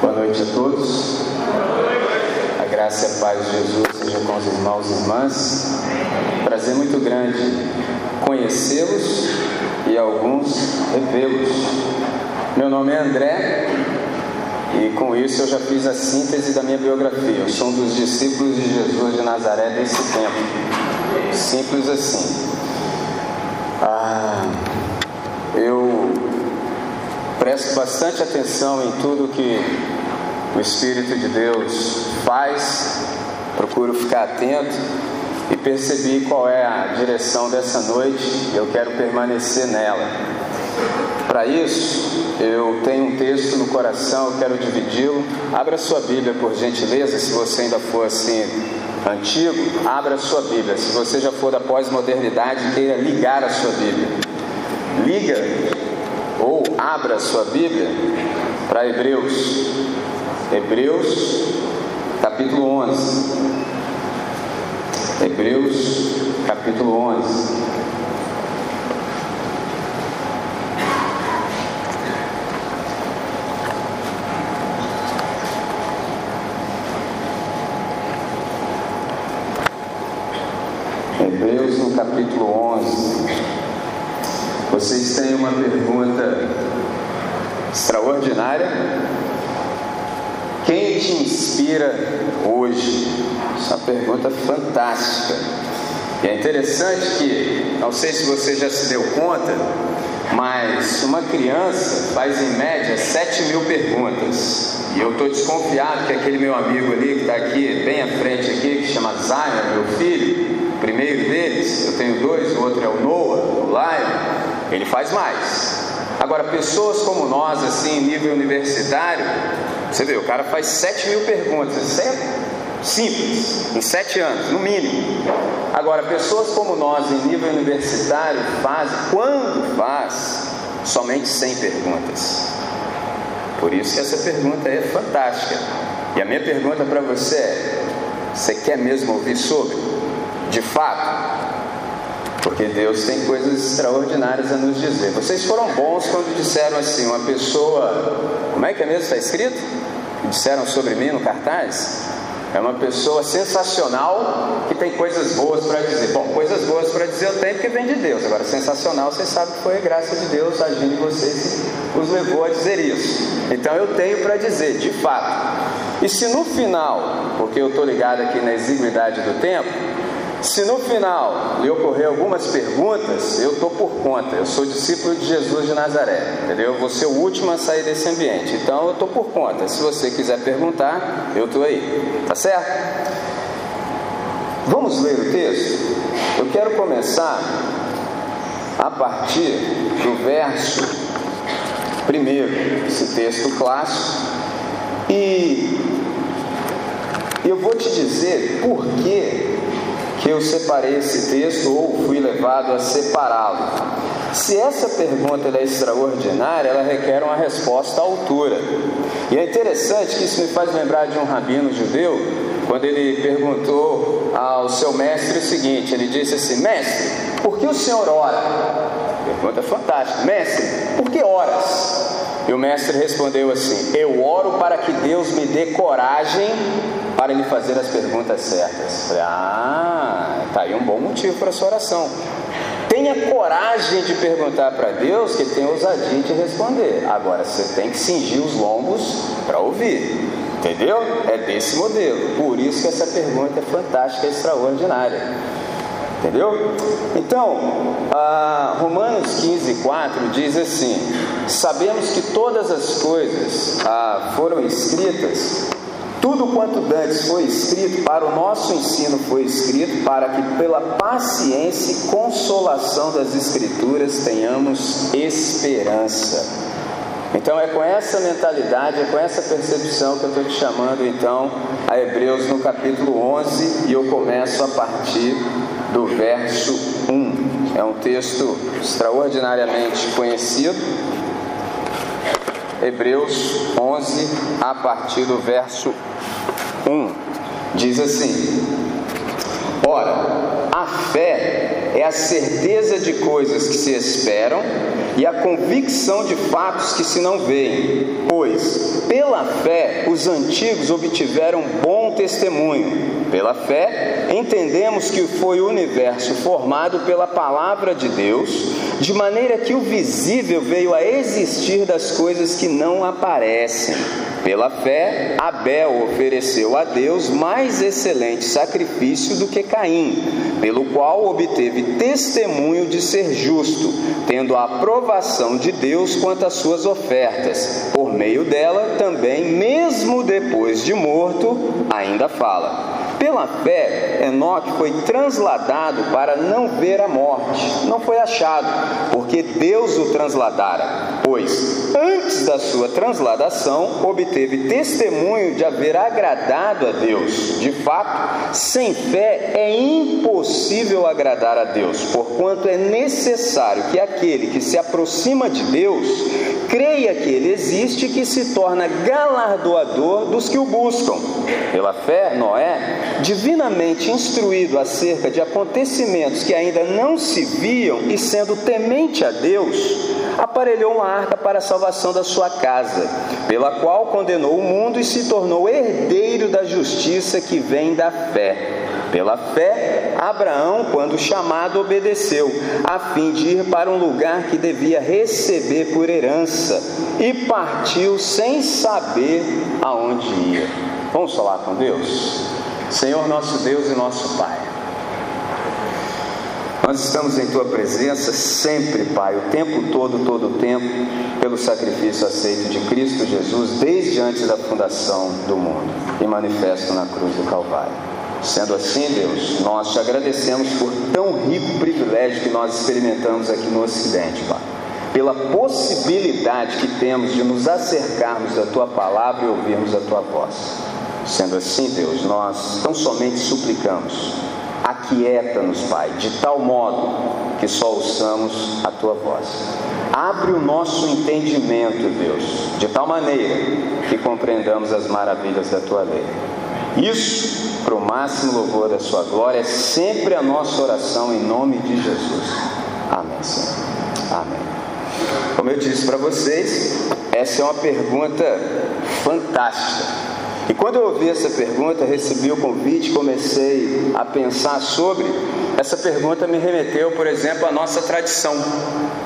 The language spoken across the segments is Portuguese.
Boa noite a todos. A graça e a paz de Jesus seja com os irmãos e irmãs. Prazer muito grande conhecê-los e alguns revê-los. Meu nome é André e com isso eu já fiz a síntese da minha biografia. Eu sou um dos discípulos de Jesus de Nazaré desse tempo. Simples assim. Ah, eu presto bastante atenção em tudo que o Espírito de Deus faz, procuro ficar atento e percebi qual é a direção dessa noite e eu quero permanecer nela. Para isso, eu tenho um texto no coração, eu quero dividi-lo. Abra sua Bíblia, por gentileza, se você ainda for assim antigo, abra sua Bíblia. Se você já for da pós-modernidade, queira ligar a sua Bíblia. Liga ou abra a sua Bíblia para Hebreus. Hebreus, capítulo 11. Hebreus, capítulo 11. Hebreus no capítulo 11. Vocês têm uma pergunta extraordinária. Quem te inspira hoje? Essa pergunta fantástica. E é interessante que, não sei se você já se deu conta, mas uma criança faz em média 7 mil perguntas. E eu estou desconfiado que aquele meu amigo ali que está aqui, bem à frente aqui, que chama Zion, meu filho, o primeiro deles, eu tenho dois, o outro é o Noah, o Lion, ele faz mais. Agora, pessoas como nós, assim, nível universitário, você vê, o cara faz 7 mil perguntas, isso é simples, em 7 anos, no mínimo. Agora, pessoas como nós, em nível universitário, fazem, quando faz, somente 100 perguntas. Por isso que essa pergunta é fantástica. E a minha pergunta para você é: você quer mesmo ouvir sobre? De fato, porque Deus tem coisas extraordinárias a nos dizer. Vocês foram bons quando disseram assim: uma pessoa, como é que é mesmo? Está escrito? Disseram sobre mim no cartaz? É uma pessoa sensacional que tem coisas boas para dizer. Bom, coisas boas para dizer eu tenho porque vem de Deus. Agora, sensacional, vocês sabem que foi a graça de Deus agindo em vocês que os levou a dizer isso. Então eu tenho para dizer, de fato. E se no final, porque eu estou ligado aqui na exiguidade do tempo, se no final lhe ocorrer algumas perguntas, eu estou por conta. Eu sou discípulo de Jesus de Nazaré, entendeu? Eu vou ser o último a sair desse ambiente. Então eu estou por conta. Se você quiser perguntar, eu estou aí. Tá certo? Vamos ler o texto? Eu quero começar a partir do verso primeiro, esse texto clássico, e eu vou te dizer por que que eu separei esse texto ou fui levado a separá-lo. Se essa pergunta é extraordinária, ela requer uma resposta à altura. E é interessante que isso me faz lembrar de um rabino judeu, quando ele perguntou ao seu mestre o seguinte: ele disse assim, mestre, por que o senhor ora? Pergunta fantástica, mestre, por que horas? E o mestre respondeu assim: Eu oro para que Deus me dê coragem para lhe fazer as perguntas certas. Falei, ah, tá aí um bom motivo para a sua oração. Tenha coragem de perguntar para Deus que ele tem ousadia de responder. Agora você tem que cingir os lombos para ouvir. Entendeu? É desse modelo. Por isso que essa pergunta é fantástica e extraordinária. Entendeu? Então, Romanos 15, 4 diz assim: Sabemos que todas as coisas ah, foram escritas tudo quanto dantes foi escrito para o nosso ensino foi escrito para que pela paciência e consolação das escrituras tenhamos esperança. Então é com essa mentalidade, é com essa percepção que eu estou te chamando então a Hebreus no capítulo 11 e eu começo a partir do verso 1. É um texto extraordinariamente conhecido, Hebreus 11, a partir do verso 1. Diz assim: Ora, a fé é a certeza de coisas que se esperam e a convicção de fatos que se não veem. Pois, pela fé, os antigos obtiveram bom testemunho. Pela fé, entendemos que foi o universo formado pela palavra de Deus, de maneira que o visível veio a existir das coisas que não aparecem. Pela fé, Abel ofereceu a Deus mais excelente sacrifício do que Caim, pelo qual obteve testemunho de ser justo, tendo a aprovação de Deus quanto às suas ofertas. Por meio dela, também, mesmo depois de morto, ainda fala. Pela fé, Enoque foi transladado para não ver a morte. Não foi achado, porque Deus o transladara. Pois, antes da sua transladação, obteve testemunho de haver agradado a Deus. De fato, sem fé é impossível agradar a Deus, porquanto é necessário que aquele que se aproxima de Deus creia que ele existe e que se torna galardoador dos que o buscam. Pela fé, Noé, divinamente instruído acerca de acontecimentos que ainda não se viam e sendo temente a Deus, aparelhou uma arca para a salvação da sua casa, pela qual condenou o mundo e se tornou herdeiro da justiça que vem da fé. Pela fé, Abraão, quando chamado, obedeceu, a fim de ir para um lugar que devia receber por herança, e partiu sem saber aonde ia. Vamos falar com Deus? Senhor nosso Deus e nosso Pai. Nós estamos em Tua presença sempre, Pai, o tempo todo, todo o tempo, pelo sacrifício aceito de Cristo Jesus, desde antes da fundação do mundo e manifesto na cruz do Calvário. Sendo assim, Deus, nós te agradecemos por tão rico privilégio que nós experimentamos aqui no Ocidente, Pai. Pela possibilidade que temos de nos acercarmos da tua palavra e ouvirmos a tua voz. Sendo assim, Deus, nós tão somente suplicamos, aquieta-nos, Pai, de tal modo que só ouçamos a tua voz. Abre o nosso entendimento, Deus, de tal maneira que compreendamos as maravilhas da tua lei. Isso, para o máximo louvor da Sua glória, é sempre a nossa oração em nome de Jesus. Amém, Senhor. Amém. Como eu disse para vocês, essa é uma pergunta fantástica. E quando eu ouvi essa pergunta, recebi o convite, comecei a pensar sobre. Essa pergunta me remeteu, por exemplo, à nossa tradição.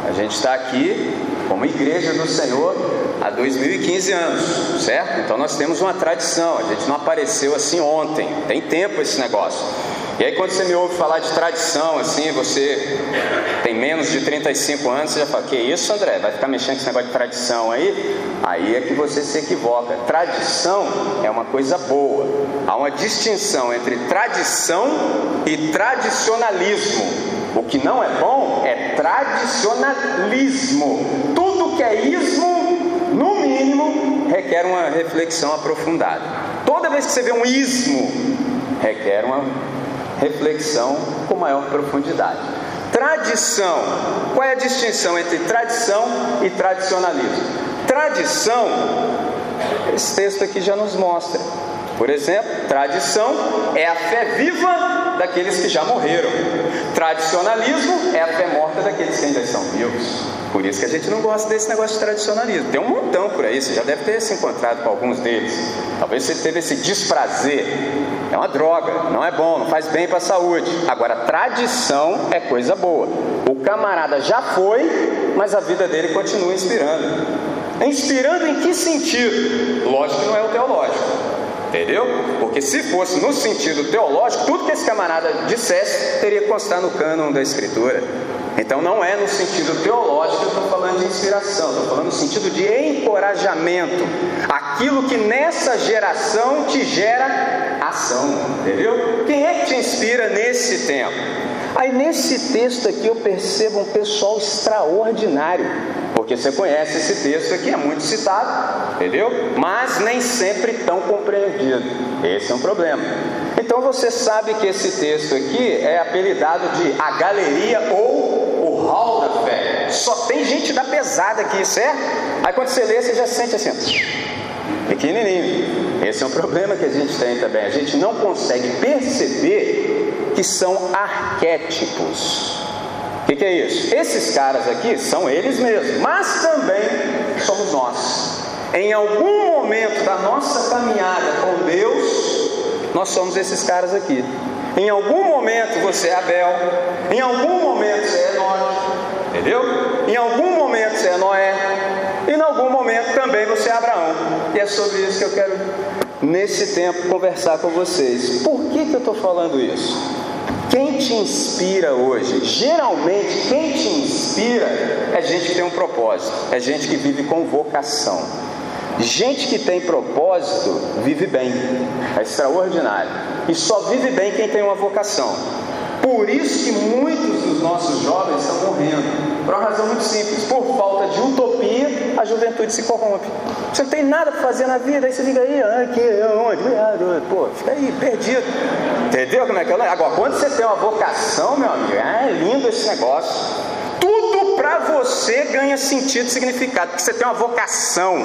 A gente está aqui como igreja do Senhor há 2015 anos, certo? Então nós temos uma tradição, a gente não apareceu assim ontem, tem tempo esse negócio. E aí quando você me ouve falar de tradição, assim, você tem menos de 35 anos, você já fala, que isso André, vai ficar mexendo com esse negócio de tradição aí? Aí é que você se equivoca. Tradição é uma coisa boa. Há uma distinção entre tradição e tradicionalismo. O que não é bom é tradicionalismo. Tudo que é ismo, no mínimo, requer uma reflexão aprofundada. Toda vez que você vê um ismo, requer uma reflexão com maior profundidade. Tradição. Qual é a distinção entre tradição e tradicionalismo? Tradição, esse texto aqui já nos mostra. Por exemplo, tradição é a fé viva daqueles que já morreram. Tradicionalismo é a fé morta daqueles que ainda estão vivos. Por isso que a gente não gosta desse negócio de tradicionalismo. Tem um montão por aí, você já deve ter se encontrado com alguns deles. Talvez você teve esse desprazer. É uma droga, não é bom, não faz bem para a saúde. Agora, tradição é coisa boa. O camarada já foi, mas a vida dele continua inspirando. Inspirando em que sentido? Lógico que não é o teológico. Entendeu? Porque se fosse no sentido teológico, tudo que esse camarada dissesse teria que constar no cânon da Escritura. Então não é no sentido teológico que eu estou falando de inspiração, estou falando no sentido de encorajamento. Aquilo que nessa geração te gera ação, entendeu? Quem é que te inspira nesse tempo? Aí nesse texto aqui eu percebo um pessoal extraordinário, porque você conhece esse texto aqui, é muito citado, entendeu? Mas nem sempre tão compreendido. Esse é um problema. Então você sabe que esse texto aqui é apelidado de a galeria ou hall da fé. Só tem gente da pesada aqui, certo? Aí quando você lê, você já se sente assim, pequenininho. Esse é um problema que a gente tem também. A gente não consegue perceber que são arquétipos. O que, que é isso? Esses caras aqui são eles mesmos, mas também somos nós. Em algum momento da nossa caminhada com Deus, nós somos esses caras aqui. Em algum momento você é Abel, em algum momento você é entendeu? Em algum momento você é Noé, e em algum momento também você é Abraão. E é sobre isso que eu quero, nesse tempo, conversar com vocês. Por que, que eu estou falando isso? Quem te inspira hoje? Geralmente, quem te inspira é gente que tem um propósito, é gente que vive com vocação. Gente que tem propósito vive bem, é extraordinário. E só vive bem quem tem uma vocação. Por isso que muitos dos nossos jovens estão morrendo. Por uma razão muito simples. Por falta de utopia, a juventude se corrompe. Você não tem nada para fazer na vida, aí você liga aí, aqui, onde? Pô, fica aí, perdido. Entendeu como é que é? Agora, quando você tem uma vocação, meu amigo, é lindo esse negócio. Tudo para você ganha sentido e significado, porque você tem uma vocação.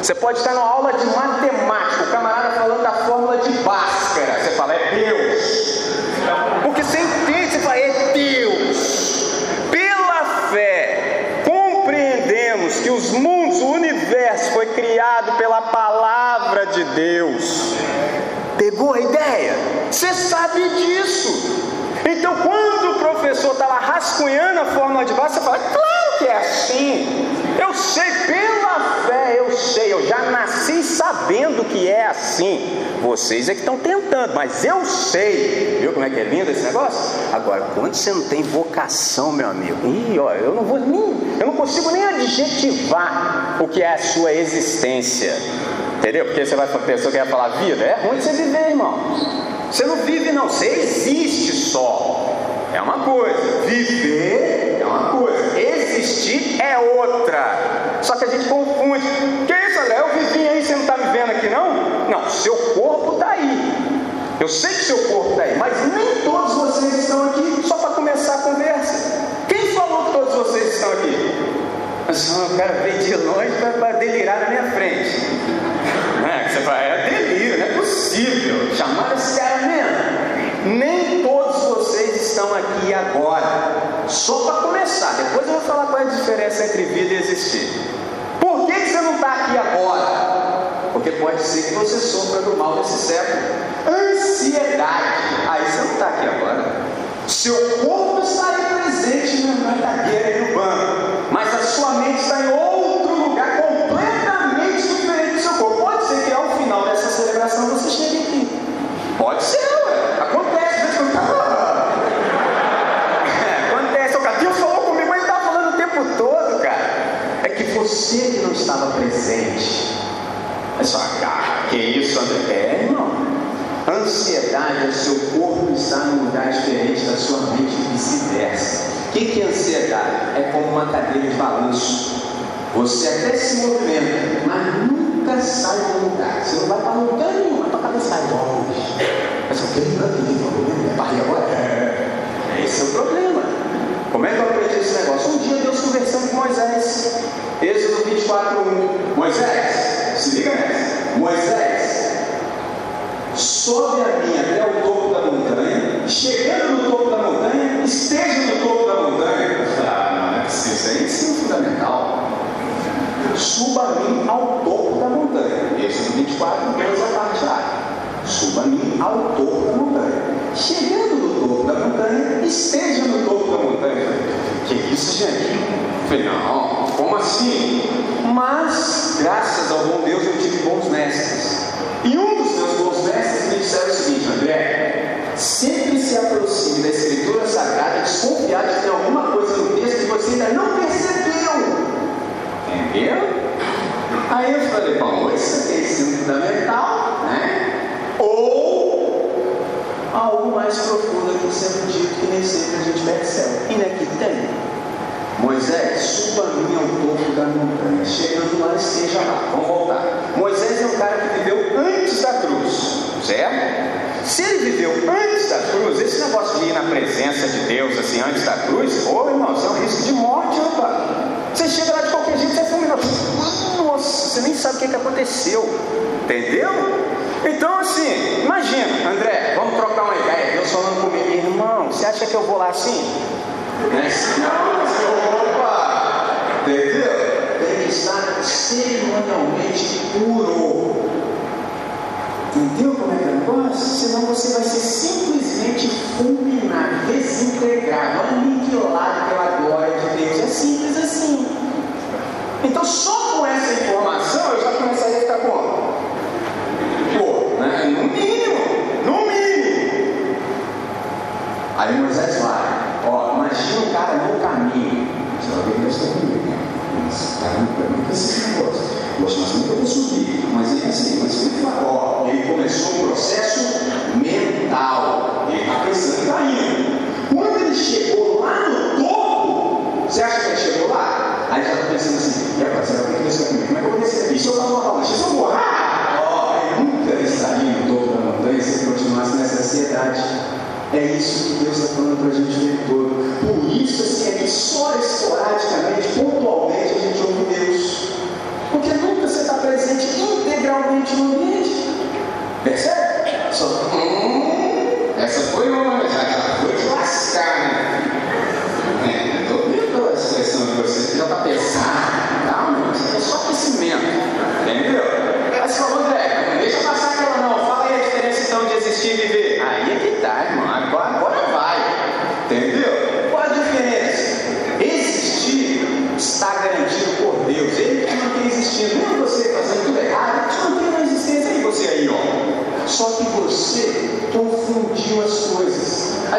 Você pode estar numa aula de matemática, o camarada falando da fórmula de Bhaskara. Você fala, é Deus. Você fala, é Deus. Pela fé, compreendemos que os mundos, o universo foi criado pela palavra de Deus. Pegou a ideia? Você sabe disso. Então, quando o professor está lá rascunhando a fórmula de base, você fala, claro que é assim. Eu sei, pela fé, eu sei, eu já nasci sabendo que é assim. Vocês é que estão tentando, mas eu sei. Viu como é que é lindo esse negócio? Agora, quando você não tem vocação, meu amigo, ih, ó, eu não vou nem, eu não consigo nem adjetivar o que é a sua existência. Entendeu? Porque você vai para pessoa que vai falar vida, é ruim você viver, irmão. Você não vive, não, você existe só. É uma coisa. Viver é uma coisa. Existir é outra. Só que a gente confunde. Que isso, André? Eu vivi aí, você não está me vendo aqui, não? Não, seu corpo está aí. Eu sei que seu corpo está aí, mas nem todos vocês estão aqui só para começar a conversa. Quem falou que todos vocês estão aqui? Mas o cara veio de longe para delirar na minha frente. É, você vai, é delírio, não é possível. Chamar esse cara mesmo. Nem todos vocês estão aqui agora. Só para começar. Depois eu vou falar qual é a diferença entre vida e existir. Por que, você não está aqui agora? Porque pode ser que você sofra do mal desse século. Ansiedade. Aí você não está aqui agora. Seu corpo está aí presente na cadeira e no banco, mas a sua mente está em outro lugar completamente diferente do seu corpo. Pode ser que ao final dessa celebração você chegue aqui. Pode ser, ué. Acontece, Deus não tá é, Acontece, o cara, Deus falou comigo, mas ele estava falando o tempo todo, cara. É que você que não estava presente. Só, cara, que isso, André? É, irmão. Ansiedade é o seu corpo estar num lugar diferente da sua mente e vice-versa. O que, que é ansiedade? É como uma cadeira de balanço. Você até se movimenta, mas nunca sai do lugar. Você não vai para lugar nenhum, a tua cabeça vai longe. Mas eu quero tanto de problema, barriga agora? É. Esse é o problema. Como é que eu aprendi esse negócio? Um dia Deus conversando com Moisés. Êxodo 24, 1. Moisés, se liga nessa. Moisés, sobe a mim até o topo da montanha, chegando no topo da montanha, esteja no topo da montanha. Ah, não é preciso, isso é ensino fundamental. Suba a mim ao topo da montanha. Êxodo 24, 2 a parte A. Suba a mim ao topo da montanha. Chegando no topo da montanha, esteja no topo da montanha. Que isso, gente? Falei, não, como assim? Mas, graças ao bom Deus, eu tive bons mestres. E um dos meus bons mestres me disseram o seguinte, André, sempre se aproxime da Escritura Sagrada desconfiado de que tem alguma coisa no texto que você ainda não percebeu. Entendeu? Aí eu falei, bom, isso aqui é ensino fundamental, né? Ou algo mais profundo aqui sendo dito que nem sempre a gente percebe. E aqui tem. Moisés, suba a mim ao topo da montanha. Chegando lá, esteja lá. Vamos voltar. Moisés é um cara que viveu antes da cruz, certo? É? Se ele viveu antes da cruz, esse negócio de ir na presença de Deus, assim, antes da cruz, ô oh, irmão, isso é um risco de morte, rapaz. Você chega lá de qualquer jeito, você fuma. Nossa, você nem sabe o que, é que aconteceu. Entendeu? Então, assim, imagina, André, vamos trocar uma ideia. Deus falando comigo, irmão, você acha que eu vou lá assim? Né? Senão você, opa! Tem que estar cerimonialmente puro. Entendeu como é que? É Senão você vai ser simplesmente fulminado, desintegrado, aniquilado pela é glória de Deus. É simples assim. Então, só com essa informação eu já começaria a ficar com สาม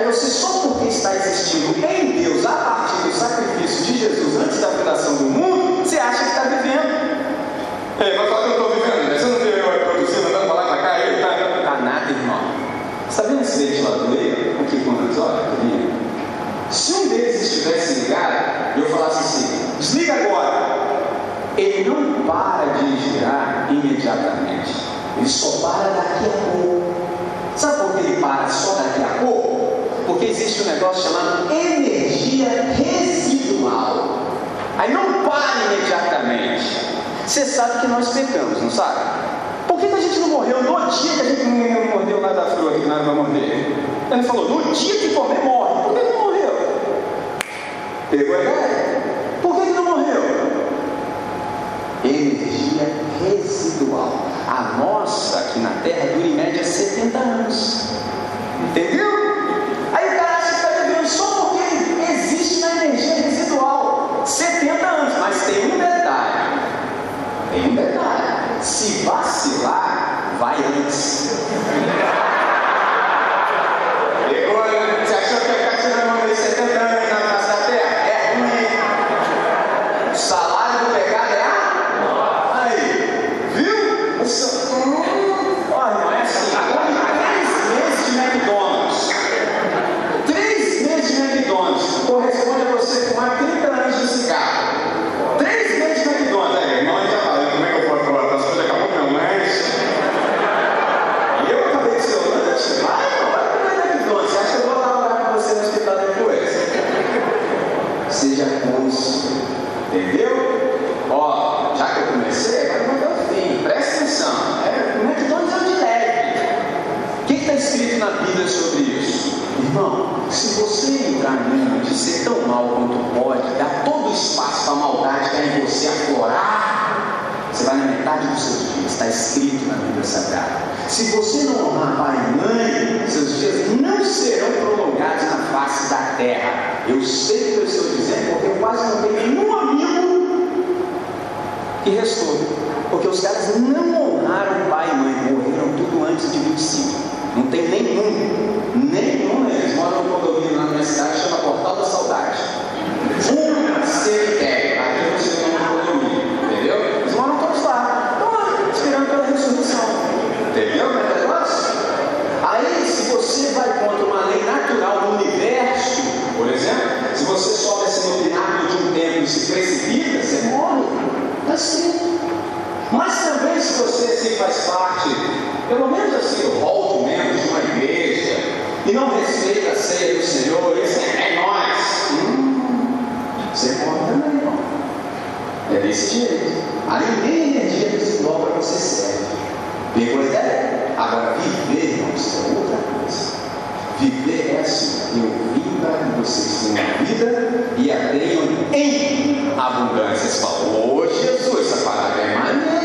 Então, você só porque está existindo é em Deus a partir do sacrifício de Jesus antes da fundação do mundo, você acha que está vivendo. É, mas falar que eu estou vivendo, né? Você não viu eu produzindo, andando lá para cá, ele está vendo. Está nada, irmão. Está vendo esse ventilador aí? Aqui com o episódio? Se um deles estivesse ligado, eu falasse assim, desliga agora. Ele não para de girar imediatamente. Ele só para daqui a pouco. Sabe por que ele para só daqui a pouco? porque existe um negócio chamado energia residual. Aí não para imediatamente. Você sabe que nós pecamos, não sabe? Por que, que a gente não morreu no dia que a gente não mordeu nada fruta que nós vai morrer? Ele falou, no dia que comer, morre. Por que, que não morreu? Pegou a ideia? Por que, que não morreu? Energia residual. A nossa aqui na Terra é Pegou a ideia? É, agora, viver, irmãos, é outra coisa. Viver é assim: eu vim para que vocês tenham vida e a tenham em abundância. Você fala, ô Jesus, essa palavra é maneira.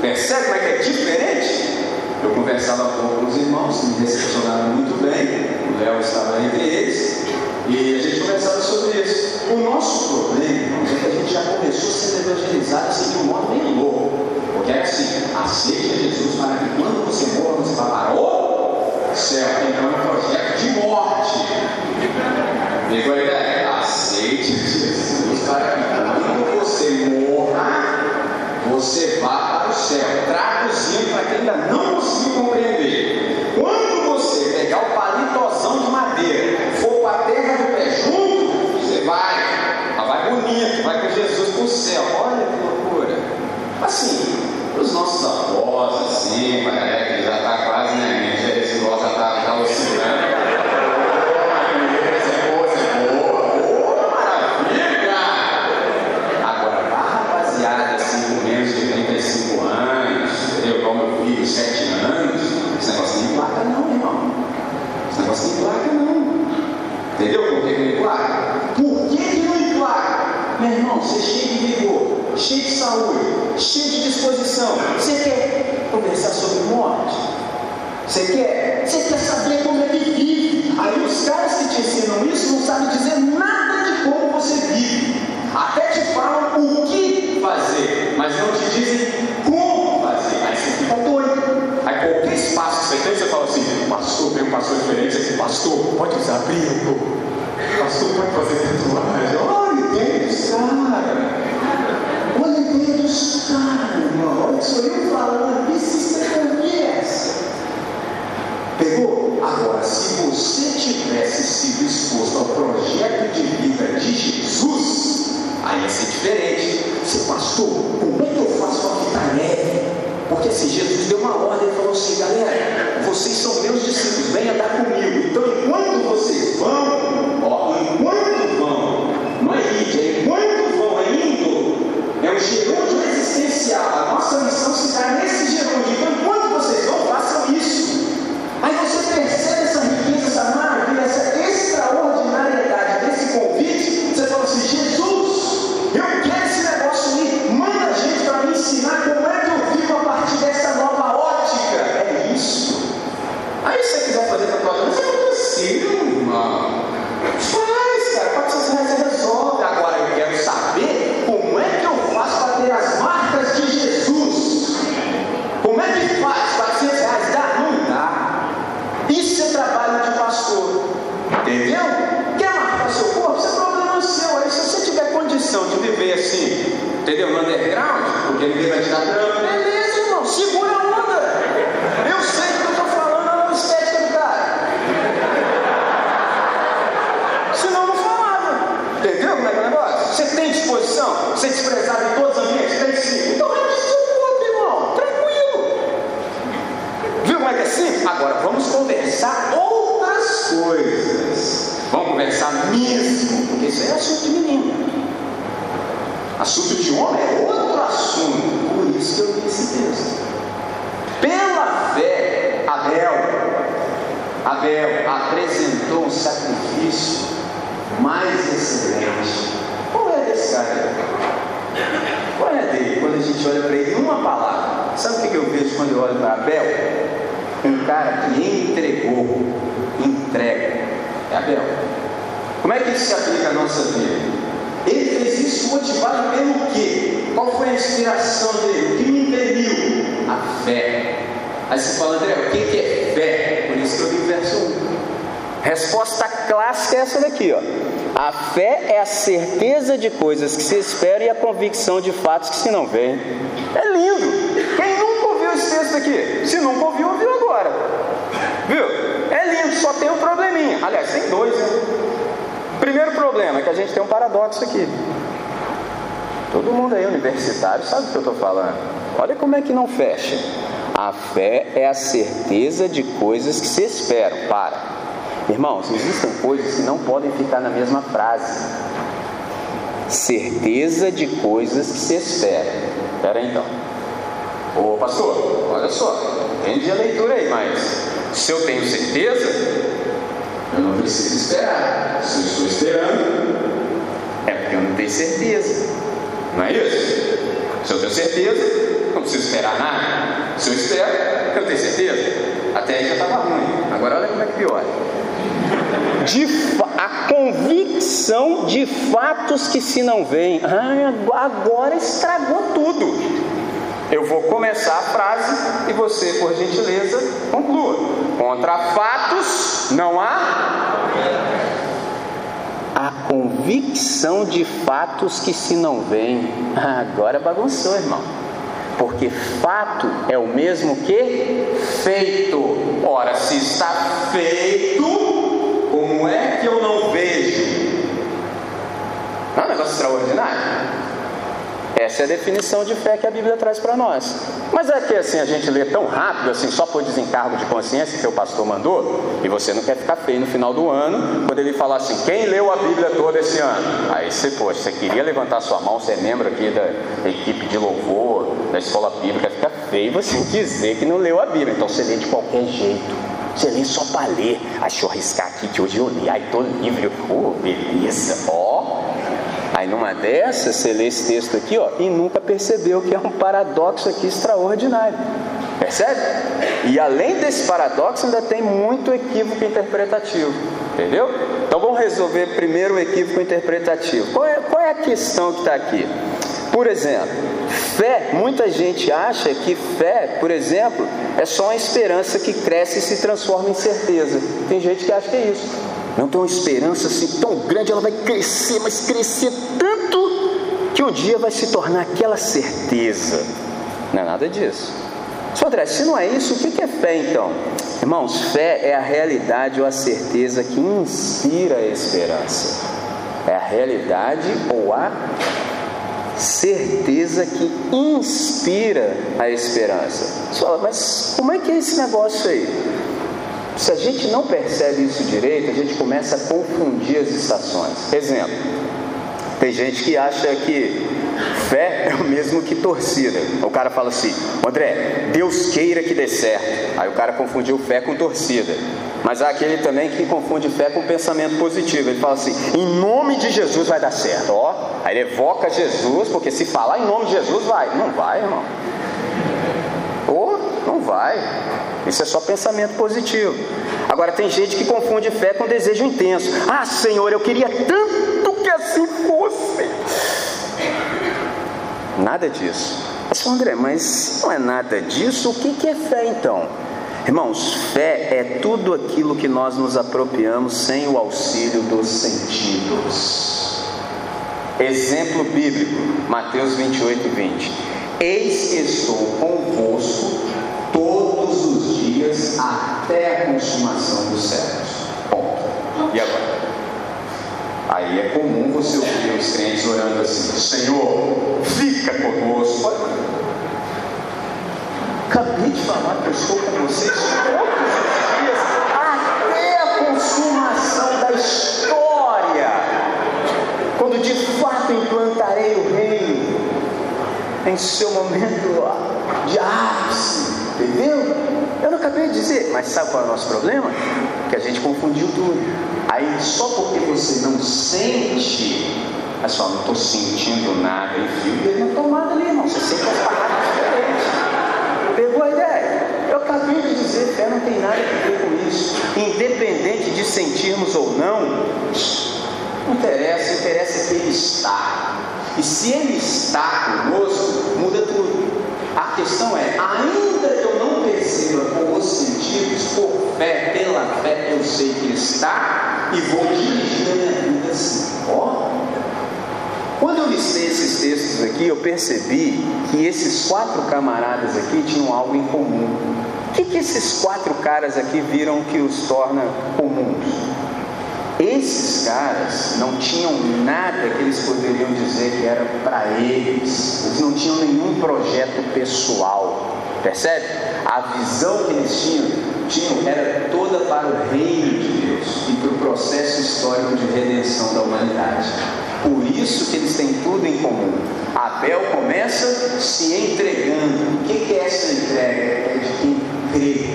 Percebe como é que é diferente? Eu conversava com os irmãos, me recepcionaram muito bem, o Léo estava entre eles, e a gente conversava sobre isso. O nosso problema, irmãos, é que a gente já começou a ser evangelizado assim, de um modo bem louco. É assim, aceite Jesus para que quando você morra, você vá para o céu. Então é um projeto de morte. Pegou a ideia? Aceite Jesus para que quando você morra, você vá para o céu. Traduzindo para quem ainda não conseguiu compreender. Quando você pegar o palitozão de madeira, for para a terra do pé junto, você vai. Vai bonito, vai com Jesus para o céu. Olha que loucura. Assim, nossos avós, assim, galera que já está quase, né? Minha esse já está tá oscilando. sete anos, esse negócio nem placa não, irmão. Esse negócio nem placa não. Entendeu por que não emplaca? Por que, que não emplaca? Meu irmão, você é cheio de vigor, cheio de saúde, cheio de disposição. Você quer conversar sobre morte? Você quer? Você quer saber como é que vive? Aí os caras que te ensinam isso não sabem dizer nada de como você vive. Até te falam o que fazer, mas não te dizem como fazer. Aí você fica doido. Aí qualquer espaço que você tem, você fala assim, pastor, tem um pastor diferente, pastor, pode usar brinco, pastor, pode fazer tatuagem. Olha a ideia dos caras. Olha a irmão. Olha, sou eu falando aqui, se você conhece. Pegou? Agora, se você tivesse sido exposto ao projeto de vida de Jesus, aí ia ser diferente. Você, pastor, de coisas que se esperam e a convicção de fatos que se não veem. É lindo. Quem nunca ouviu esse texto aqui? Se nunca ouviu, ouviu agora. Viu? É lindo, só tem um probleminha. Aliás, tem dois? Primeiro problema é que a gente tem um paradoxo aqui. Todo mundo aí universitário sabe o que eu estou falando. Olha como é que não fecha. A fé é a certeza de coisas que se esperam. Para. Irmãos, existem coisas que não podem ficar na mesma frase. Certeza de coisas que se esperam. Espera aí, então. Ô pastor, olha só, entendi a leitura aí, mas se eu tenho certeza, eu não preciso esperar. Se eu estou esperando, é porque eu não tenho certeza. Não é isso? Se eu tenho certeza, não preciso esperar nada. Se eu espero, eu tenho certeza. Até aí já estava ruim. Agora olha como é que piora. De a convicção de fatos que se não veem. Ah, agora estragou tudo. Eu vou começar a frase e você, por gentileza, conclua. Contra fatos não há a convicção de fatos que se não veem. Agora bagunçou, irmão. Porque fato é o mesmo que feito. Ora, se está feito, como é que eu não vejo? Não é um negócio extraordinário. Essa é a definição de fé que a Bíblia traz para nós. Mas é que assim a gente lê tão rápido, assim, só por desencargo de consciência que o pastor mandou, e você não quer ficar feio no final do ano, quando ele falar assim, quem leu a Bíblia toda esse ano? Aí você, poxa, você queria levantar sua mão, você é membro aqui da equipe de louvor, da escola bíblica, fica feio você dizer que não leu a Bíblia, então você lê de qualquer jeito. Você lê só para ler. Aí deixa que hoje eu li. Aí tô livre. Oh, beleza. Ó, oh, Aí numa dessas, você lê esse texto aqui, ó, e nunca percebeu que é um paradoxo aqui extraordinário. Percebe? E além desse paradoxo, ainda tem muito equívoco interpretativo. Entendeu? Então vamos resolver primeiro o equívoco interpretativo. Qual é, qual é a questão que está aqui? Por exemplo, fé, muita gente acha que fé, por exemplo, é só uma esperança que cresce e se transforma em certeza. Tem gente que acha que é isso. Não tem uma esperança assim tão grande, ela vai crescer, mas crescer tanto que um dia vai se tornar aquela certeza. Não é nada disso. Só André, se não é isso, o que é fé então? Irmãos, fé é a realidade ou a certeza que inspira a esperança. É a realidade ou a certeza que inspira a esperança. Só, mas como é que é esse negócio aí? Se a gente não percebe isso direito, a gente começa a confundir as estações. Exemplo: tem gente que acha que fé é o mesmo que torcida. O cara fala assim: André, Deus queira que dê certo. Aí o cara confundiu fé com torcida. Mas há aquele também que confunde fé com pensamento positivo. Ele fala assim: em nome de Jesus vai dar certo. Ó, aí ele evoca Jesus, porque se falar em nome de Jesus vai. Não vai, irmão. Ou não vai. Isso é só pensamento positivo. Agora tem gente que confunde fé com desejo intenso. Ah, Senhor, eu queria tanto que assim fosse. Nada disso. Mas, André, mas não é nada disso? O que é fé então? Irmãos, fé é tudo aquilo que nós nos apropriamos sem o auxílio dos sentidos. Exemplo bíblico, Mateus 28, 20. Eis que estou convosco todos os dias até a consumação dos séculos. Ponto. E agora? Aí é comum você ouvir os crentes orando assim: Senhor, fica conosco. Acabei de falar que eu estou com vocês todos os dias até a consumação da história. Quando de fato implantarei o reino em seu momento de ápice Entendeu? Eu não acabei de dizer, mas sabe qual é o nosso problema? Que a gente confundiu tudo. Aí só porque você não sente, é só, não estou sentindo nada, enfim, ele na tomada ali, irmão. Você sente as diferentes. Pegou a ideia? De dizer, fé não tem nada a ver com isso. Independente de sentirmos ou não, não interessa, interessa que ele está. E se ele está conosco, muda tudo. A questão é, ainda eu não perceba com os sentidos, por fé, pela fé, eu sei que Ele está e vou dirigir a minha vida assim. Ó. Quando eu listei esses textos aqui, eu percebi que esses quatro camaradas aqui tinham algo em comum. Que, que esses quatro caras aqui viram que os torna comuns? Esses caras não tinham nada que eles poderiam dizer que era para eles, eles não tinham nenhum projeto pessoal, percebe? A visão que eles tinham, tinham era toda para o reino de Deus e para o processo histórico de redenção da humanidade. Por isso que eles têm tudo em comum. Abel começa se entregando. O que é crer.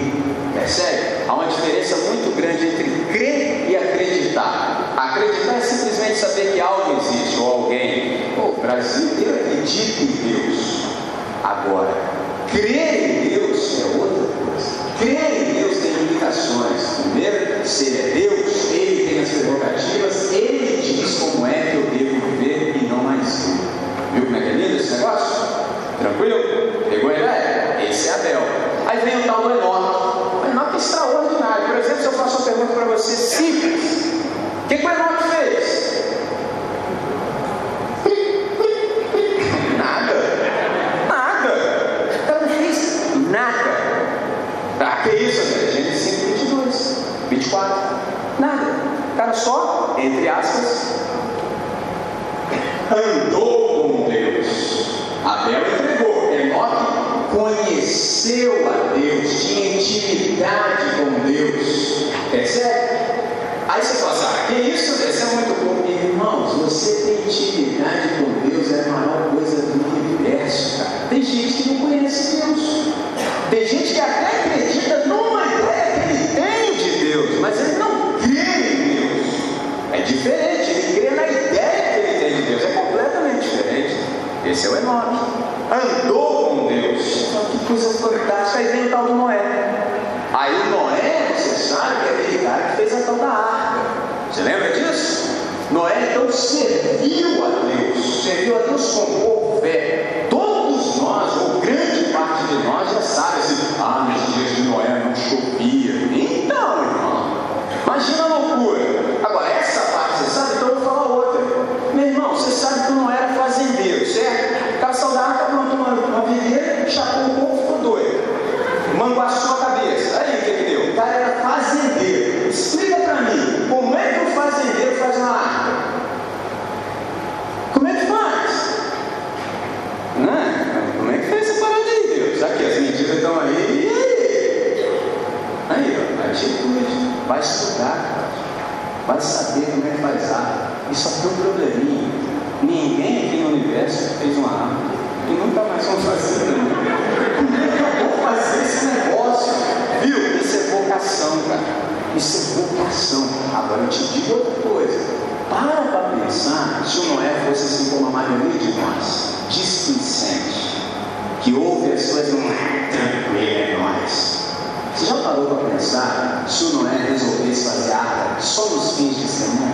Percebe? Há uma diferença muito grande entre crer e acreditar. Acreditar é simplesmente saber que algo existe ou alguém. Pô, o Brasil inteiro acredita em Deus. Agora, crer em Deus é outra coisa. Crer em Deus tem limitações. Primeiro, se ele é Deus, ele tem as prerrogativas, ele diz como é que eu devo viver e não mais eu. Viu como é que é lindo esse negócio? Tranquilo? Pegou a ideia? Esse é Abel. Aí vem o tal do Enoque. O Enoque é extraordinário. Por exemplo, se eu faço uma pergunta para você simples, o que, que o Enoque fez? Nada. Nada. O cara não fez nada. Ah, que isso, André? Gênesis 5, 22, 24. Nada. O cara só, entre aspas, andou com Deus. Abel entregou. Enoque conheceu a Deus, tinha intimidade com Deus. Percebe? Aí você fala assim, ah, que isso? Isso é muito bom. Irmãos, você tem intimidade com Deus, é a maior coisa do universo, cara. Tem gente que não conhece Deus. Tem gente que até acredita numa ideia que ele tem de Deus, mas ele não crê em Deus. É diferente, ele crê na ideia que ele tem de Deus. É completamente diferente. Esse é o Enoque. Andou com Deus. Então, que coisa fantástica. Aí vem o tal do Noé. Aí o Noé, você sabe que é aquele cara que fez a tal da arca. Você lembra disso? Noé então serviu a Deus, serviu a Deus com boa fé. Todos nós, ou grande parte de nós, já sabe assim, ah, nos dias de Noé não chovia. Então, irmão, imagina a loucura. Agora, essa parte você sabe, então eu vou falar outra. Meu irmão, você sabe que não era fazendeiro, certo? O cara saiu da arca, plantou uma, uma videira, chapou um pouco, ficou doido. Manguaçou a cabeça. Aí o que, que deu? O cara era fazendeiro. Explica para mim, como é que um fazendeiro faz uma arca? Como é que faz? Né? Como é que fez essa parada aí, Deus? Aqui, as medidas estão aí. E aí? Aí, ó, atitude. Vai estudar, cara. Vai saber como é que faz arca. Isso aqui é um probleminha. Ninguém aqui no universo fez uma arca. E nunca mais vamos fazer. Nunca vou fazer esse negócio. Viu? Isso é vocação, cara. Isso é vocação. Agora eu te digo outra coisa. Para para pensar se o Noé fosse assim como a maioria de nós, displicente, que ouve as coisas não é tranquilo, é nós. Você já parou para pensar se o Noé resolvesse fazer arca só nos fins de semana?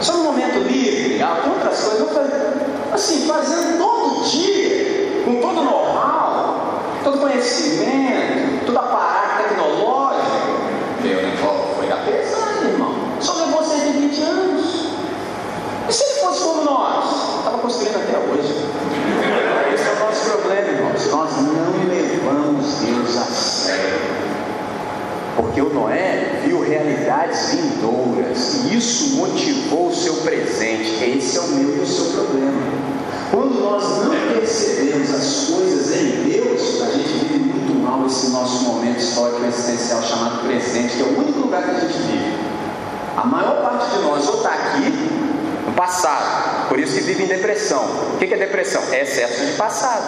Só no momento livre, ah, com outras coisas, vou fazer, assim, fazendo todo dia, com todo know-how, todo conhecimento, todo aparato tecnológico. Meu foi da pesada, irmão. Só levou 120 anos. E se ele fosse como nós? Estava construindo até hoje. Esse é o nosso problema, irmãos. Nós não levamos Deus a sério. Porque o Noé viu realidades vindouras e isso motivou o seu presente. Esse é o meu e o seu problema. Quando nós não percebemos as coisas em Deus, a gente esse nosso momento histórico existencial chamado presente, que é o único lugar que a gente vive. A maior parte de nós ou está aqui no passado, por isso que vive em depressão. O que é depressão? É excesso de passado.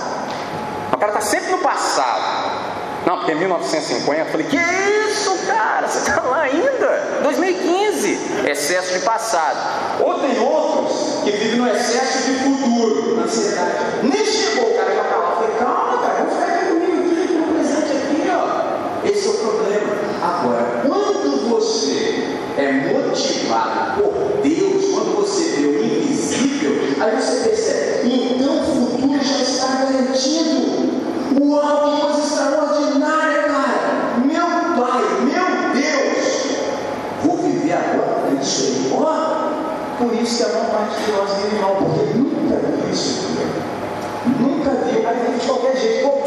O cara está sempre no passado. Não, porque em 1950 eu falei, que isso, cara? Você está lá ainda? 2015, excesso de passado. Ou tem outros que vivem no excesso de futuro, ansiedade. Nem chegou o cara para cá. Eu falei, calma, cara, vamos ficar aqui comigo, aqui, no presente aqui, ó. Esse é o problema. Agora, quando você é motivado por Deus, quando você vê o invisível, aí você percebe, então o futuro já está garantido. Uau, que coisa extraordinária, cara! Meu Pai, meu Deus! Vou viver agora isso aí. Ó, por isso que a maior parte de nós vive mal, porque nunca viu isso. Nunca viu, vir de qualquer jeito.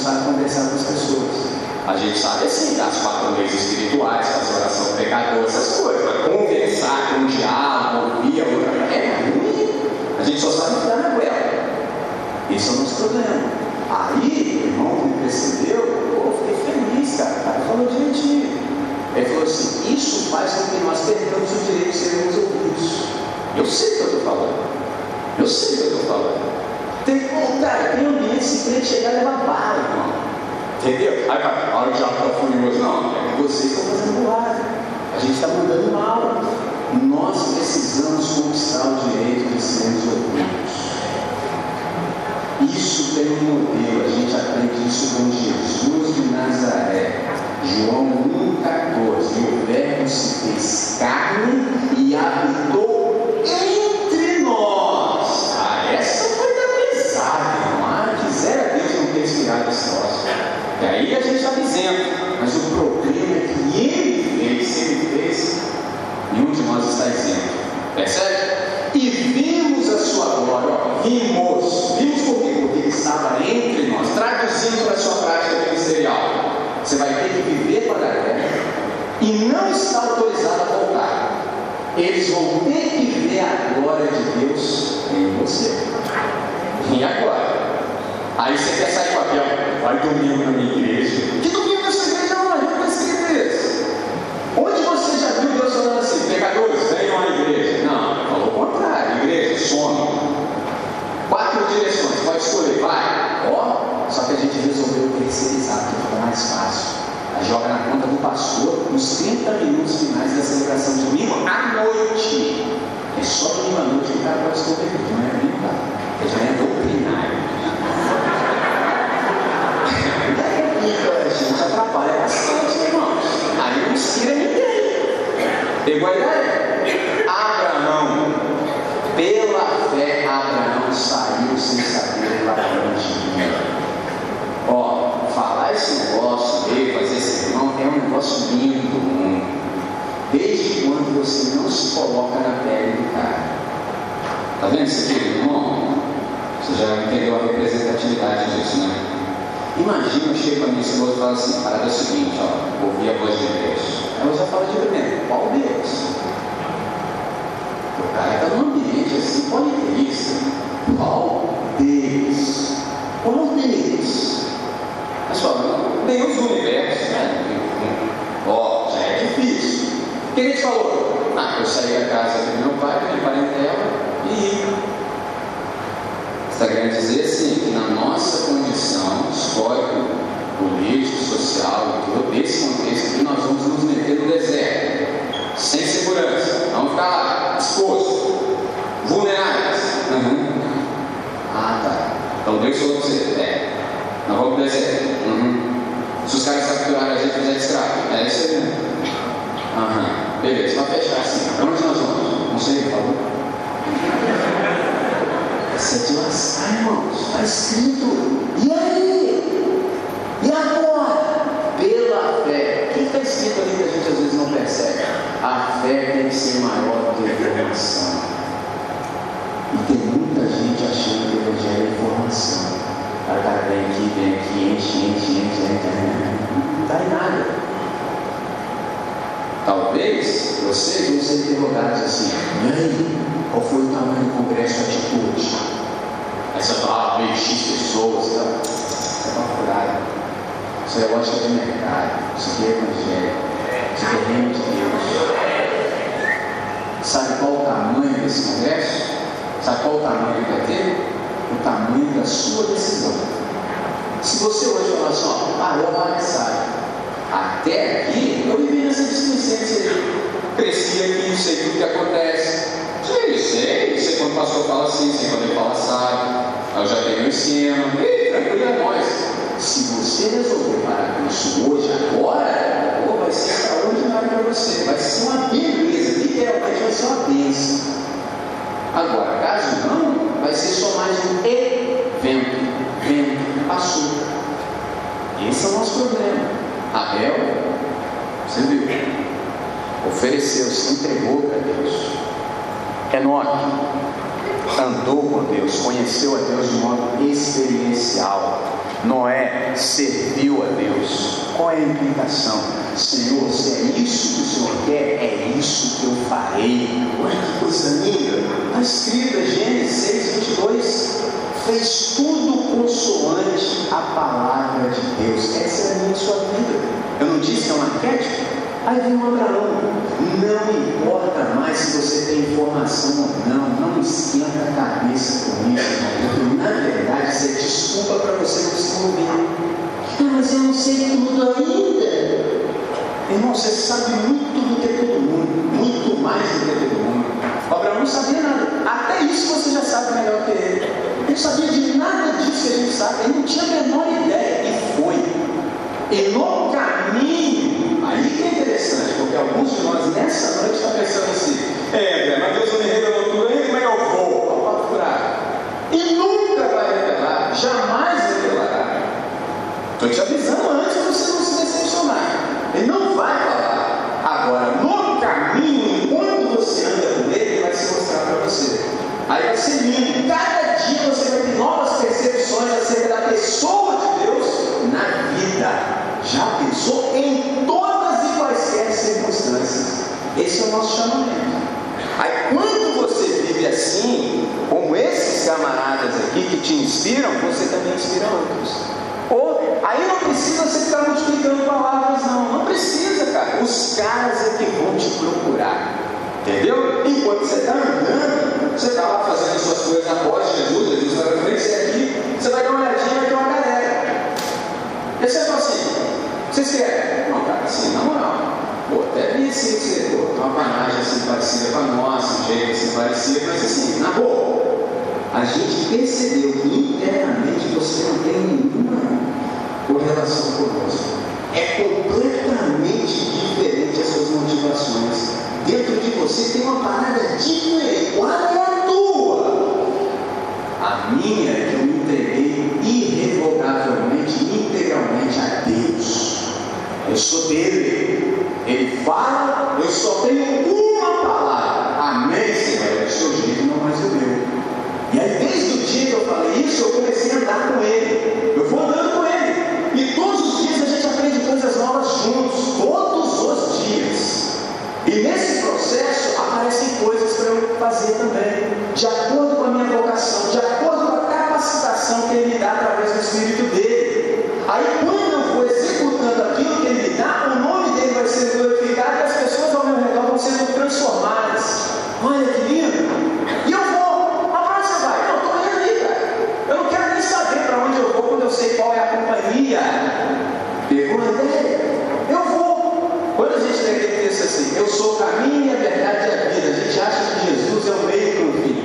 Sabe conversar com as pessoas. A gente sabe assim, das quatro leis espirituais, fazer oração pecador, essas coisas, mas conversar com um diálogo, ouvir a outra, é ruim. A gente só sabe ficar na goela. Esse é o nosso problema. Aí, o irmão me percebeu, pô, fiquei feliz, cara. O cara falou direitinho. Ele falou assim: Isso faz com que nós perdamos o direito de sermos ouvidos. Eu sei o que eu estou falando. Eu sei o que eu estou falando. Tem, pô, cara, tem ambiente que crente chegar e levar bala, irmão. Entendeu? Aí, cara, olha o diabo está furioso. Não, é que vocês estão fazendo burrada. A gente está mandando mal. Nós precisamos conquistar o direito de sermos ouvidos. Isso tem um modelo, a gente aprende isso com Jesus de Nazaré. João 1,14. E o Verbo se fez carne e habitou entre nós. Ah, essa foi da pesada, irmão. Ah, quisera Deus não ter inspirado esse troço. E aí a gente está dizendo, mas o problema é que ele fez, se ele fez, nenhum de nós está isento. Percebe? E vimos a sua glória, ó, vimos, vimos por quê? Porque ele estava entre nós, traduzindo para a sua prática ministerial. Você vai ter que viver para a guerra e não está autorizado a voltar. Eles vão ter que ver a glória de Deus em você. E agora? Aí você quer sair com aquela, vai domingo na minha igreja. Que domingo nessa igreja não, não vai ser igreja. Onde você já viu Deus falando assim, pecadores, venham à igreja? Não, falou o contrário, igreja, some. Quatro direções, pode escolher, vai. Ó, só que a gente resolveu terceirizar, porque fica mais fácil. Aí joga na conta do pastor nos 30 minutos finais da celebração de domingo à noite. É só domingo à noite que o cara pode se converter, não é tá? Ele já é doutrinário. A gente atrapalha bastante, irmãos. Aí não inspira ninguém. Pegou a ideia? Abraão, pela fé, Abraão saiu sem saber para onde ia. Ó, falar esse negócio, ver, fazer esse lindo do mundo. Desde quando você não se coloca na pele do cara. Tá vendo isso aqui, irmão? Você já entendeu a representatividade disso, né? Imagina eu chego para minha esposa e falo assim, parada é o seguinte, ó, ouvir a voz de Deus. Ela já fala de primeiro, qual Deus? O cara está num ambiente assim, politeísta. Qual Deus? Qual Deus? Mas fala, Deus do universo, né? Ó, já é difícil. O que gente falou? Ah, eu saí da casa do meu pai, minha parentela, e Está querendo dizer assim, que na nossa condição histórica, política, social, todo esse contexto aqui, nós vamos nos meter no deserto, sem segurança, vamos ficar lá, exposto, vulneráveis. Uhum. Ah, tá. Então Deus falou para você, é, nós vamos para o deserto. Uhum. Se os caras capturarem a gente, fizer escravo. É isso aí mesmo. Aham. Beleza, para fechar assim. Para onde nós vamos? Não sei, é de lascar, irmãos. Está escrito. E aí? E agora? Pela fé. O que está escrito ali que a gente às vezes não percebe? A fé tem que ser maior do que a informação. E tem muita gente achando que o evangelho é informação. O cara vem aqui, vem aqui, enche, enche, enche, enche. Não dá em nada. Talvez vocês vão ser interrogados assim, e aí, qual foi o tamanho do congresso de atitude? Aí você fala, ah, meio X pessoas, tá? É uma furada. Isso é lógica de mercado, isso aqui é evangelho, isso aqui é reino de Deus. Sabe qual o tamanho desse congresso? Sabe qual o tamanho que vai ter? O tamanho da sua decisão. Se você hoje falar assim, ó, ah, eu vou mensagem. Até aqui, eu vivi nessa displicência aí. Cresci aqui, sei tudo que acontece. Sei, sei, sei quando o pastor fala assim, sei quando ele fala assado. Eu já tenho o ensino. E tranquilo é nós. Se você resolver parar com isso hoje, agora, pô, vai ser extraordinário para você. Vai ser uma beleza, literalmente vai ser uma bênção. Agora, caso não, vai ser só mais um evento. Vento, passou. Esse é o nosso problema. Abel, você viu, ofereceu, se entregou para Deus. Enoque andou com Deus, conheceu a Deus de modo experiencial. Noé serviu a Deus. Qual é a implicação? Senhor, se é isso que o Senhor quer, é isso que eu farei. Olha que coisa linda. Está escrito em Gênesis 6, 22. Fez tudo consoante a palavra de Deus. Essa é a minha sua vida. Eu não disse que é um arquétipo? Aí vem o Abraão. Não importa mais se você tem informação ou não, não esquenta a cabeça com isso, porque na verdade isso é desculpa para você não se envolver. Ah, mas eu não sei tudo ainda. Irmão, você sabe muito do que todo mundo, muito mais do que todo mundo. O Abraão não sabia nada. Até isso você já sabe melhor que ele. Ele não sabia de nada disso que gente sabe. Ele não tinha a menor ideia. E foi. E no caminho Aí que é interessante, porque alguns de nós nessa noite estão pensando assim, é, André, mas Deus não me revelou tudo ainda, como é que eu vou? Para furar. E nunca vai revelar, jamais revelará. Estou te avisando antes de você não se decepcionar. Ele não vai falar. Agora, no caminho, enquanto você anda com ele, ele vai se mostrar para você. Aí vai ser lindo. Cada dia você vai ter novas percepções acerca da pessoa de Deus na vida. Já pensou em quaisquer Esse é o nosso chamamento. Aí quando você vive assim, como esses camaradas aqui que te inspiram, você também inspira outros. Ou aí não precisa você ficar multiplicando palavras, não. Não precisa, cara. Os caras é que vão te procurar. Entendeu? Enquanto você está andando, você está lá fazendo as suas coisas após Jesus, Jesus está na frente, você aqui, você vai dar uma olhadinha, vai ter uma galera. E você fala assim, vocês querem? Não, cara, assim, na moral. Até vi assim que você tem uma panagem assim parecida com a nossa, um jeito assim parecido, mas assim, na boa. A gente percebeu que internamente você não tem nenhuma correlação conosco. É completamente diferente as suas motivações. Dentro de você tem uma parada diferente. Qual é a tua? A minha é que eu me entreguei irrevogavelmente, integralmente a Deus. Eu sou dele. Só tenho uma palavra. Amém, Senhor. É o seu jeito, não mais o meu. E aí, desde o dia que eu falei isso, eu comecei a andar com ele. Eu vou andando com ele. E todos os dias a gente aprende coisas novas juntos. Todos os dias. E nesse processo aparecem coisas para eu fazer também. De acordo com a minha vocação, de acordo com a capacitação que ele me dá através do Espírito dele. Aí quando eu vou executando aquilo que ele me dá, o nome dele vai ser glorificado e as pessoas ao meu redor vão sendo transformadas. Olha que lindo! E eu vou, para onde você vai? Não, estou indo aí, cara. Eu não quero nem saber para onde eu vou quando eu sei qual é a companhia. Pegou a ideia? Eu vou. Quando a gente lê aquele texto assim, eu sou o caminho, a verdade e a vida, a gente acha que Jesus é o meio para o fim.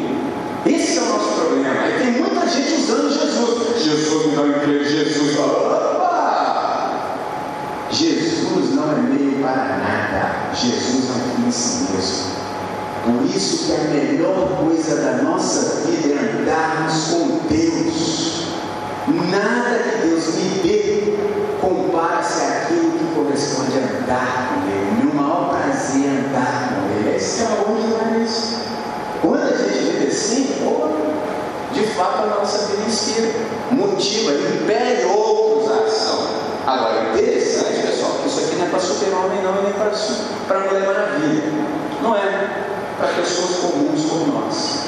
Esse é o nosso problema. Aí tem muita gente usando Jesus. Jesus não emprego, Jesus. Opa! Jesus não é meio para nada. Jesus é um fim em si mesmo. Por isso que a melhor coisa da nossa vida é andarmos com Deus. Nada que Deus me dê compara-se àquilo que corresponde a andar com Ele. Meu maior prazer é andar com Ele. É extraordinário isso. Quando a gente vive assim, de fato a nossa vida inspira, motiva, impele outros à ação. Agora, interessante, pessoal, que isso aqui não é para super-homem não, nem para, para mulher maravilha. Não é para pessoas comuns como nós.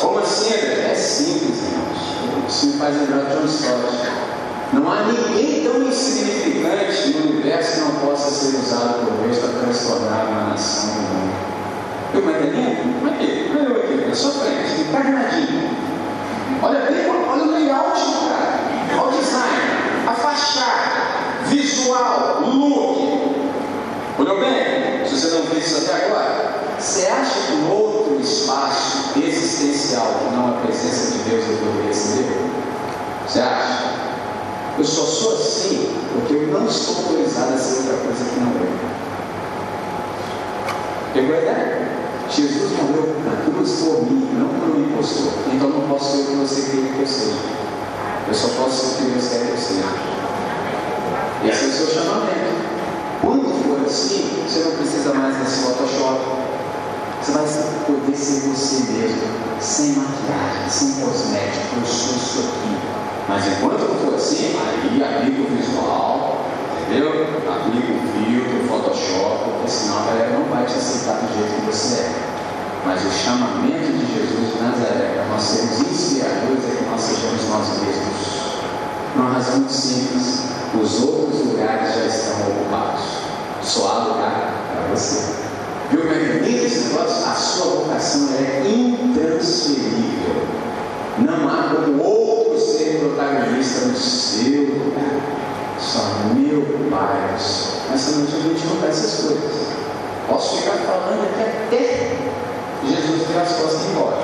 Como assim, André? É simples, irmãos. Isso me faz lembrar uma história. Não há ninguém tão insignificante no universo que não possa ser usado por Deus para transformar uma nação mundo. Eu me entendendo? Como é que? Olha eu aqui, na sua frente, encarnadinho. Olha bem, olha o layout do cara, olha o design, a fachada, visual, look. Olhou bem? Se você não fez isso até agora, você acha que outro espaço existencial que não a presença de Deus eu poderia ser? Você acha? Eu só sou assim porque eu não estou autorizado a ser outra coisa que não eu. Pegou a ideia? Jesus morreu na cruz por mim, não por um impostor. Então não posso ser o que você quer que eu seja. Eu só posso ser o que Deus quer que eu seja. Esse é o seu chamamento. Quando for assim, você não precisa mais desse Photoshop. Você vai poder ser você mesmo, sem maquiagem, sem cosmético. Eu sou isso aqui. Mas enquanto não for assim, aí aplica o visual, entendeu? Aplica o filtro, o Photoshop, porque senão a galera não vai te aceitar do jeito que você é. Mas o chamamento de Jesus de Nazaré para nós sermos inspiradores é que nós sejamos nós mesmos. Uma razão muito simples: os outros lugares já estão ocupados. Só há lugar para você. Viu como é que esse negócio? A sua vocação é intransferível. Não há como outro ser protagonista no seu lugar. Só meu Pai do céu. Nessa noite a gente não essas coisas. Posso ficar falando aqui até Jesus virar as costas e embora.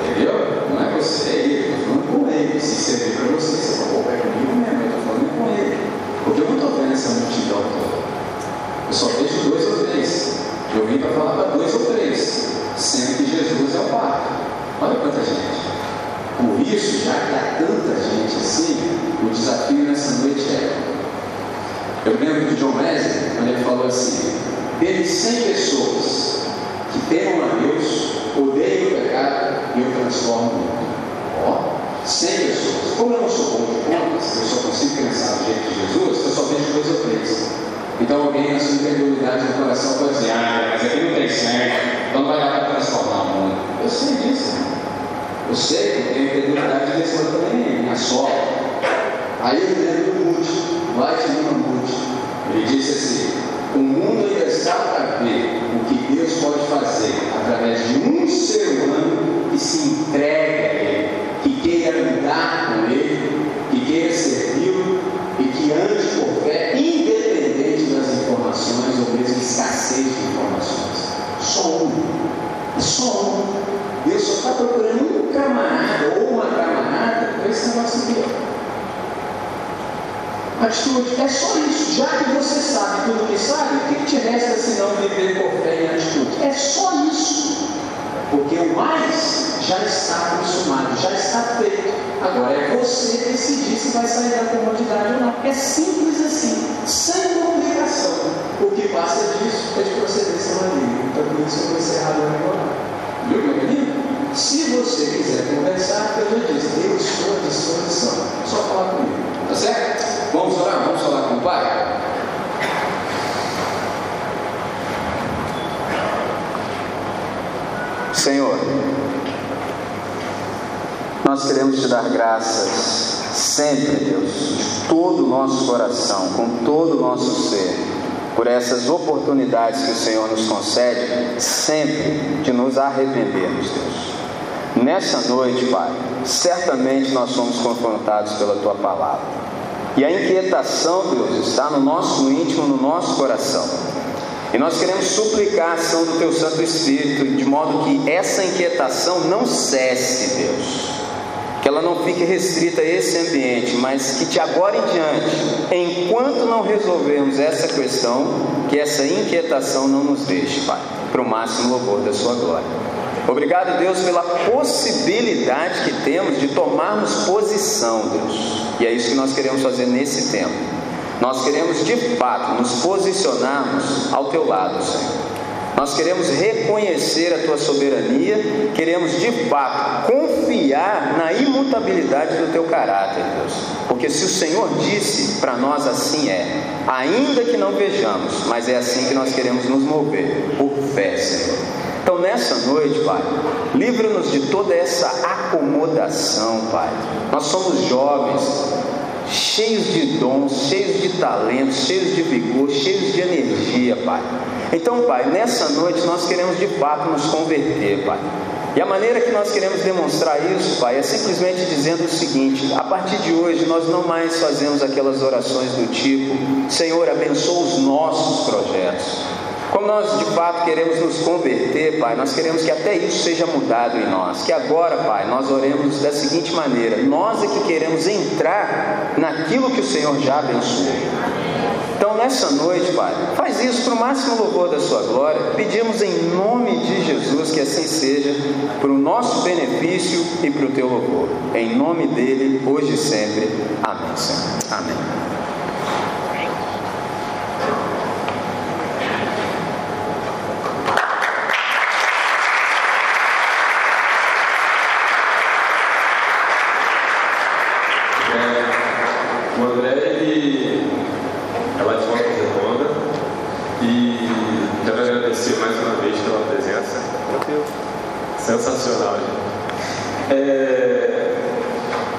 Entendeu? Não é você, é. Eu estou falando com ele. Se servir para você, você falou, é comigo mesmo. Eu estou falando com ele. Porque eu não estou vendo essa multidão toda. Eu só vejo dois ou três. Eu vim para falar para dois ou três. Sendo que Jesus é o Pai. Olha quanta gente. Por isso, já que há tanta gente assim, o desafio nessa noite é. Lembro de John Wesley, quando ele falou assim: dentre 100 pessoas que temam a Deus, odeiam o pecado e o transformam mundo. Ó, 100 pessoas. Como eu não sou bom de contas, eu só consigo pensar do jeito de Jesus, eu só vejo ou três. Então alguém na sua incredulidade no coração pode dizer, ah, mas aqui não tem certo, então vai dar para transformar o mundo. Eu sei disso. Eu sei que eu tenho credibilidade desse outro também, minha sogra. Aí eu me lembro do Moody, White Lima Moody. Ele disse assim: o mundo ainda está para ver o que Deus pode fazer através de um ser humano que se entregue a Ele, que queira andar com Ele, que queira servi-lo e que ande por fé, independente das informações ou mesmo escassez de informações. Só um. É só um. Deus só está procurando um camarada ou uma camarada para esse negócio aqui. Atitude, é só isso. Já que você sabe tudo que sabe, o que te resta se não viver por fé em atitude? É só isso. Porque o mais já está consumado, já está feito. Agora é você decidir se vai sair da comodidade ou não. É simples assim, sem complicação. O que passa disso é de procedência maligna. Então por isso eu vou encerrar agora. Viu, meu querido? Se você quiser conversar, eu já disse, eu estou à disposição. Só falar comigo. Tá certo? Vamos orar? Vamos falar com o Pai? Senhor, nós queremos te dar graças sempre, Deus, de todo o nosso coração, com todo o nosso ser por essas oportunidades que o Senhor nos concede, sempre de nos arrependermos, Deus. Nessa noite, Pai, certamente nós somos confrontados pela Tua palavra. E a inquietação, Deus, está no nosso íntimo, no nosso coração. E nós queremos suplicar a ação do Teu Santo Espírito, de modo que essa inquietação não cesse, Deus que ela não fique restrita a esse ambiente, mas que de agora em diante, enquanto não resolvermos essa questão, que essa inquietação não nos deixe, Pai, para o máximo louvor da Sua glória. Obrigado, Deus, pela possibilidade que temos de tomarmos posição, Deus, e é isso que nós queremos fazer nesse tempo. Nós queremos de fato nos posicionarmos ao Teu lado, Senhor nós queremos reconhecer a tua soberania, queremos de fato confiar na imutabilidade do teu caráter, Deus. Porque se o Senhor disse para nós assim é, ainda que não vejamos, mas é assim que nós queremos nos mover, por fé, Senhor. Então, nessa noite, Pai, livra-nos de toda essa acomodação, Pai. Nós somos jovens, cheios de dons, cheios de talentos, cheios de vigor, cheios de energia, Pai. Então, Pai, nessa noite nós queremos de fato nos converter, Pai. E a maneira que nós queremos demonstrar isso, Pai, é simplesmente dizendo o seguinte: a partir de hoje nós não mais fazemos aquelas orações do tipo, Senhor, abençoa os nossos projetos. Como nós de fato queremos nos converter, Pai, nós queremos que até isso seja mudado em nós. Que agora, Pai, nós oremos da seguinte maneira: nós é que queremos entrar naquilo que o Senhor já abençoou. Então, nessa noite, Pai, faz isso para o máximo louvor da Sua glória. Pedimos em nome de Jesus que assim seja, para o nosso benefício e para o Teu louvor. Em nome dele, hoje e sempre. Amém, Senhor. Amém. É,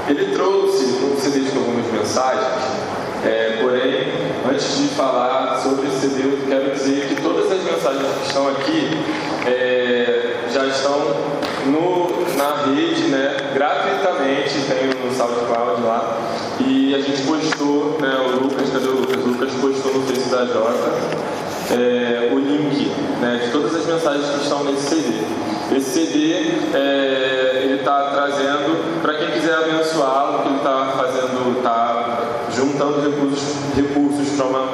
ele trouxe um CD com algumas mensagens, é, porém, antes de falar sobre esse CD, eu quero dizer que todas as mensagens que estão aqui é, já estão no, na rede, né, gratuitamente, tem no SoundCloud lá, e a gente postou, né, o Lucas, cadê o Lucas? O Lucas postou no Face da Jota é, o link né, de todas as mensagens que estão nesse CD. Esse CD é, ele está trazendo para quem quiser abençoá-lo, que ele está fazendo, está juntando recursos, recursos para uma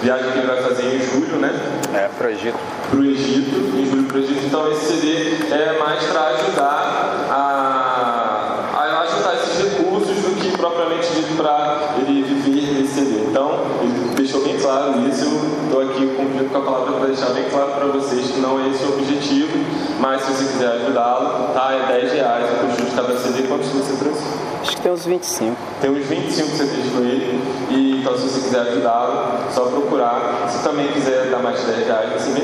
viagem que ele vai fazer em julho, né? É, para o Egito. Para o Egito, em julho para o Egito. Então esse CD é mais para ajudar a, a ajudar esses recursos do que propriamente dito para ele viver esse CD. Então, ele deixou bem claro isso, eu estou aqui cumprindo com a palavra para deixar bem claro para vocês que não é esse o objetivo, mas se você quiser ajudá-lo, tá, é 10 reais o custo de cada CD. Quantos você trouxe? Acho que tem uns 25. Tem uns 25 CDs com ele, e então se você quiser ajudá-lo, só procurar. Se também quiser dar mais de 10 reais, você me